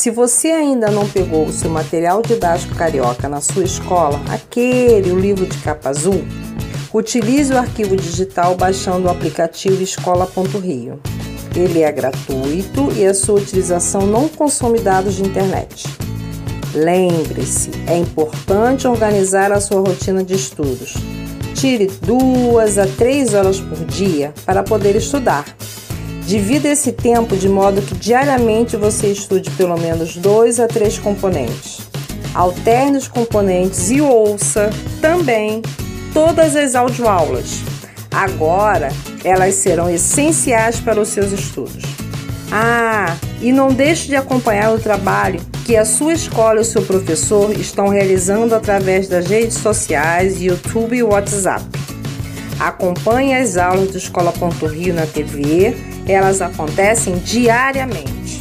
Se você ainda não pegou o seu material didático carioca na sua escola, aquele, o livro de capa azul, utilize o arquivo digital baixando o aplicativo escola.rio. Ele é gratuito e a sua utilização não consome dados de internet. Lembre-se, é importante organizar a sua rotina de estudos. Tire duas a três horas por dia para poder estudar. Divida esse tempo de modo que diariamente você estude pelo menos dois a três componentes. Alterne os componentes e ouça também todas as audioaulas. Agora elas serão essenciais para os seus estudos. Ah, e não deixe de acompanhar o trabalho que a sua escola e o seu professor estão realizando através das redes sociais, YouTube e WhatsApp. Acompanhe as aulas do Escola.rio na TV, elas acontecem diariamente.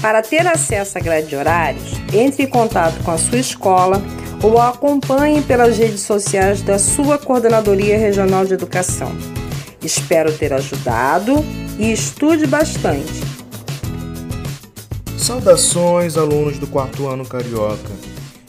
Para ter acesso à grade de horários, entre em contato com a sua escola ou acompanhe pelas redes sociais da sua Coordenadoria Regional de Educação. Espero ter ajudado e estude bastante. Saudações, alunos do quarto ano carioca.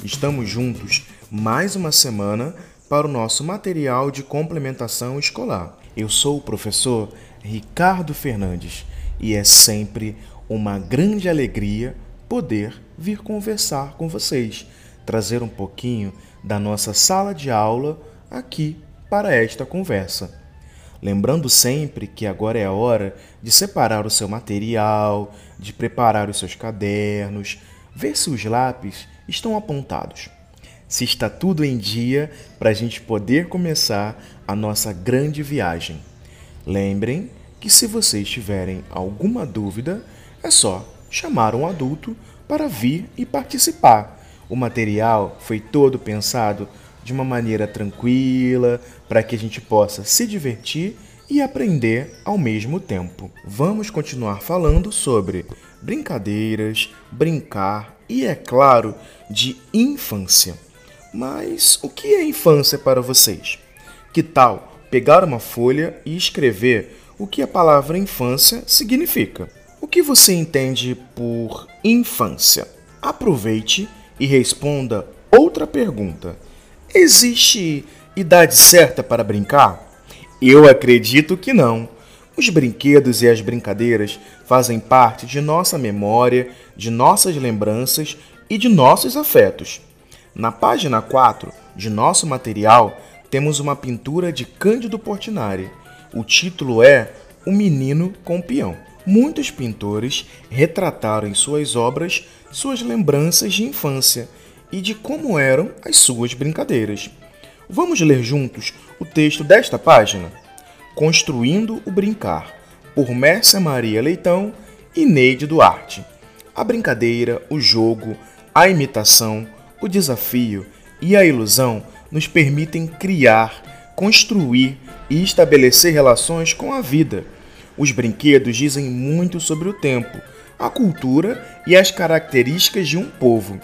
Estamos juntos mais uma semana para o nosso material de complementação escolar. Eu sou o professor Ricardo Fernandes e é sempre uma grande alegria poder vir conversar com vocês, trazer um pouquinho da nossa sala de aula aqui para esta conversa. Lembrando sempre que agora é a hora de separar o seu material, de preparar os seus cadernos, ver se os lápis estão apontados. Se está tudo em dia para a gente poder começar a nossa grande viagem. Lembrem que se vocês tiverem alguma dúvida, é só chamar um adulto para vir e participar. O material foi todo pensado de uma maneira tranquila, para que a gente possa se divertir e aprender ao mesmo tempo. Vamos continuar falando sobre brincadeiras, brincar e, é claro, de infância. Mas o que é infância para vocês? Que tal pegar uma folha e escrever o que a palavra infância significa? O que você entende por infância? Aproveite e responda outra pergunta. Existe idade certa para brincar? Eu acredito que não. Os brinquedos e as brincadeiras fazem parte de nossa memória, de nossas lembranças e de nossos afetos. Na página 4 de nosso material, temos uma pintura de Cândido Portinari. O título é O Menino com o Peão. Muitos pintores retrataram em suas obras suas lembranças de infância e de como eram as suas brincadeiras. Vamos ler juntos o texto desta página? Construindo o Brincar, por Mércia Maria Leitão e Neide Duarte. A brincadeira, o jogo, a imitação, o desafio e a ilusão nos permitem criar, construir e estabelecer relações com a vida. Os brinquedos dizem muito sobre o tempo, a cultura e as características de um povo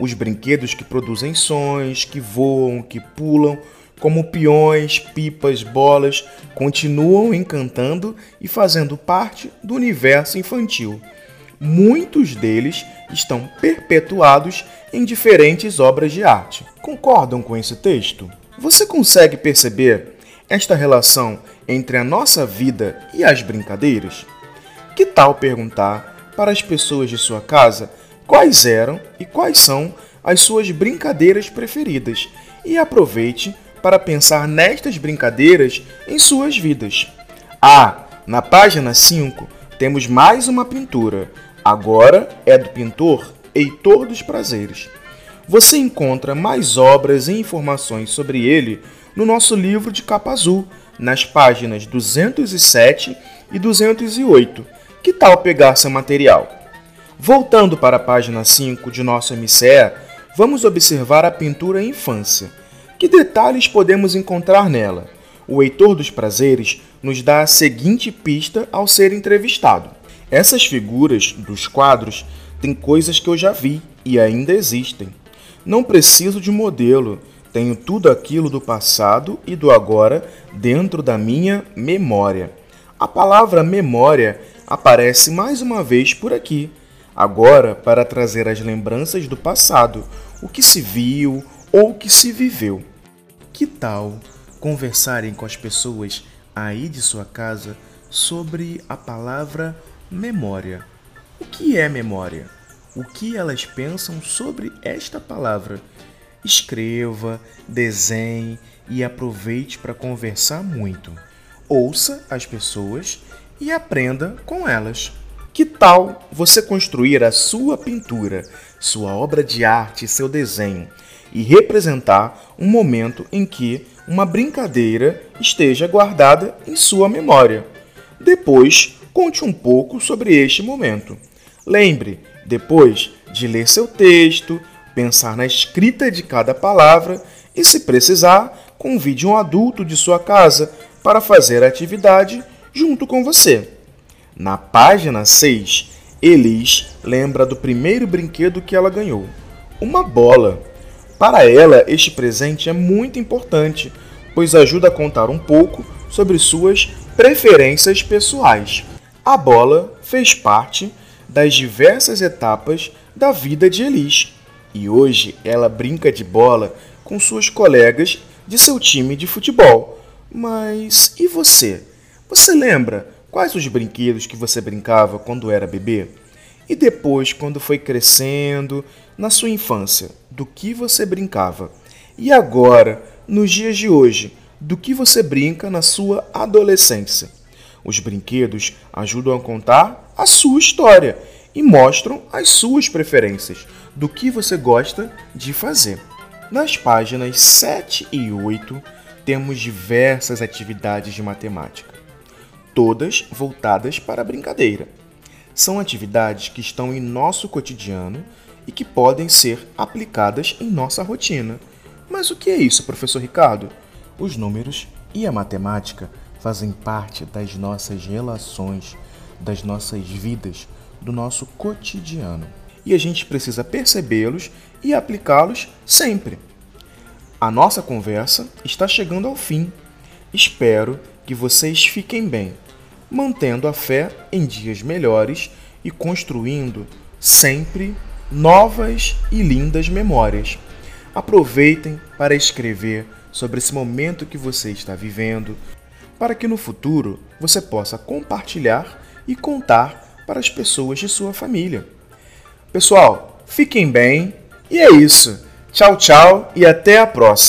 os brinquedos que produzem sons, que voam, que pulam, como peões, pipas, bolas, continuam encantando e fazendo parte do universo infantil. Muitos deles estão perpetuados em diferentes obras de arte. Concordam com esse texto? Você consegue perceber esta relação entre a nossa vida e as brincadeiras? Que tal perguntar para as pessoas de sua casa quais eram e quais são as suas brincadeiras preferidas e aproveite para pensar nestas brincadeiras em suas vidas. Ah, na página 5 temos mais uma pintura. Agora é do pintor Heitor dos Prazeres. Você encontra mais obras e informações sobre ele no nosso livro de capa azul, nas páginas 207 e 208. Que tal pegar seu material? Voltando para a página 5 de nosso MCE, vamos observar a pintura Infância. Que detalhes podemos encontrar nela? O Heitor dos Prazeres nos dá a seguinte pista ao ser entrevistado. Essas figuras dos quadros têm coisas que eu já vi e ainda existem. Não preciso de modelo, tenho tudo aquilo do passado e do agora dentro da minha memória. A palavra memória aparece mais uma vez por aqui Agora, para trazer as lembranças do passado, o que se viu ou o que se viveu. Que tal conversarem com as pessoas aí de sua casa sobre a palavra memória? O que é memória? O que elas pensam sobre esta palavra? Escreva, desenhe e aproveite para conversar muito. Ouça as pessoas e aprenda com elas. Que tal você construir a sua pintura, sua obra de arte, seu desenho e representar um momento em que uma brincadeira esteja guardada em sua memória? Depois, conte um pouco sobre este momento. Lembre, depois de ler seu texto, pensar na escrita de cada palavra e, se precisar, convide um adulto de sua casa para fazer a atividade junto com você. Na página 6, Elis lembra do primeiro brinquedo que ela ganhou, uma bola. Para ela, este presente é muito importante, pois ajuda a contar um pouco sobre suas preferências pessoais. A bola fez parte das diversas etapas da vida de Elis e hoje ela brinca de bola com suas colegas de seu time de futebol. Mas e você? Você lembra quais os brinquedos que você brincava quando era bebê? E depois, quando foi crescendo, na sua infância, do que você brincava? E agora, nos dias de hoje, do que você brinca na sua adolescência? Os brinquedos ajudam a contar a sua história e mostram as suas preferências do que você gosta de fazer. Nas páginas 7 e 8, temos diversas atividades de matemática, todas voltadas para a brincadeira. São atividades que estão em nosso cotidiano e que podem ser aplicadas em nossa rotina. Mas o que é isso, professor Ricardo? Os números e a matemática fazem parte das nossas relações, das nossas vidas, do nosso cotidiano. E a gente precisa percebê-los e aplicá-los sempre. A nossa conversa está chegando ao fim. Espero que vocês fiquem bem, mantendo a fé em dias melhores e construindo sempre novas e lindas memórias. Aproveitem para escrever sobre esse momento que você está vivendo, para que no futuro você possa compartilhar e contar para as pessoas de sua família. Pessoal, fiquem bem e é isso. Tchau, tchau e até a próxima.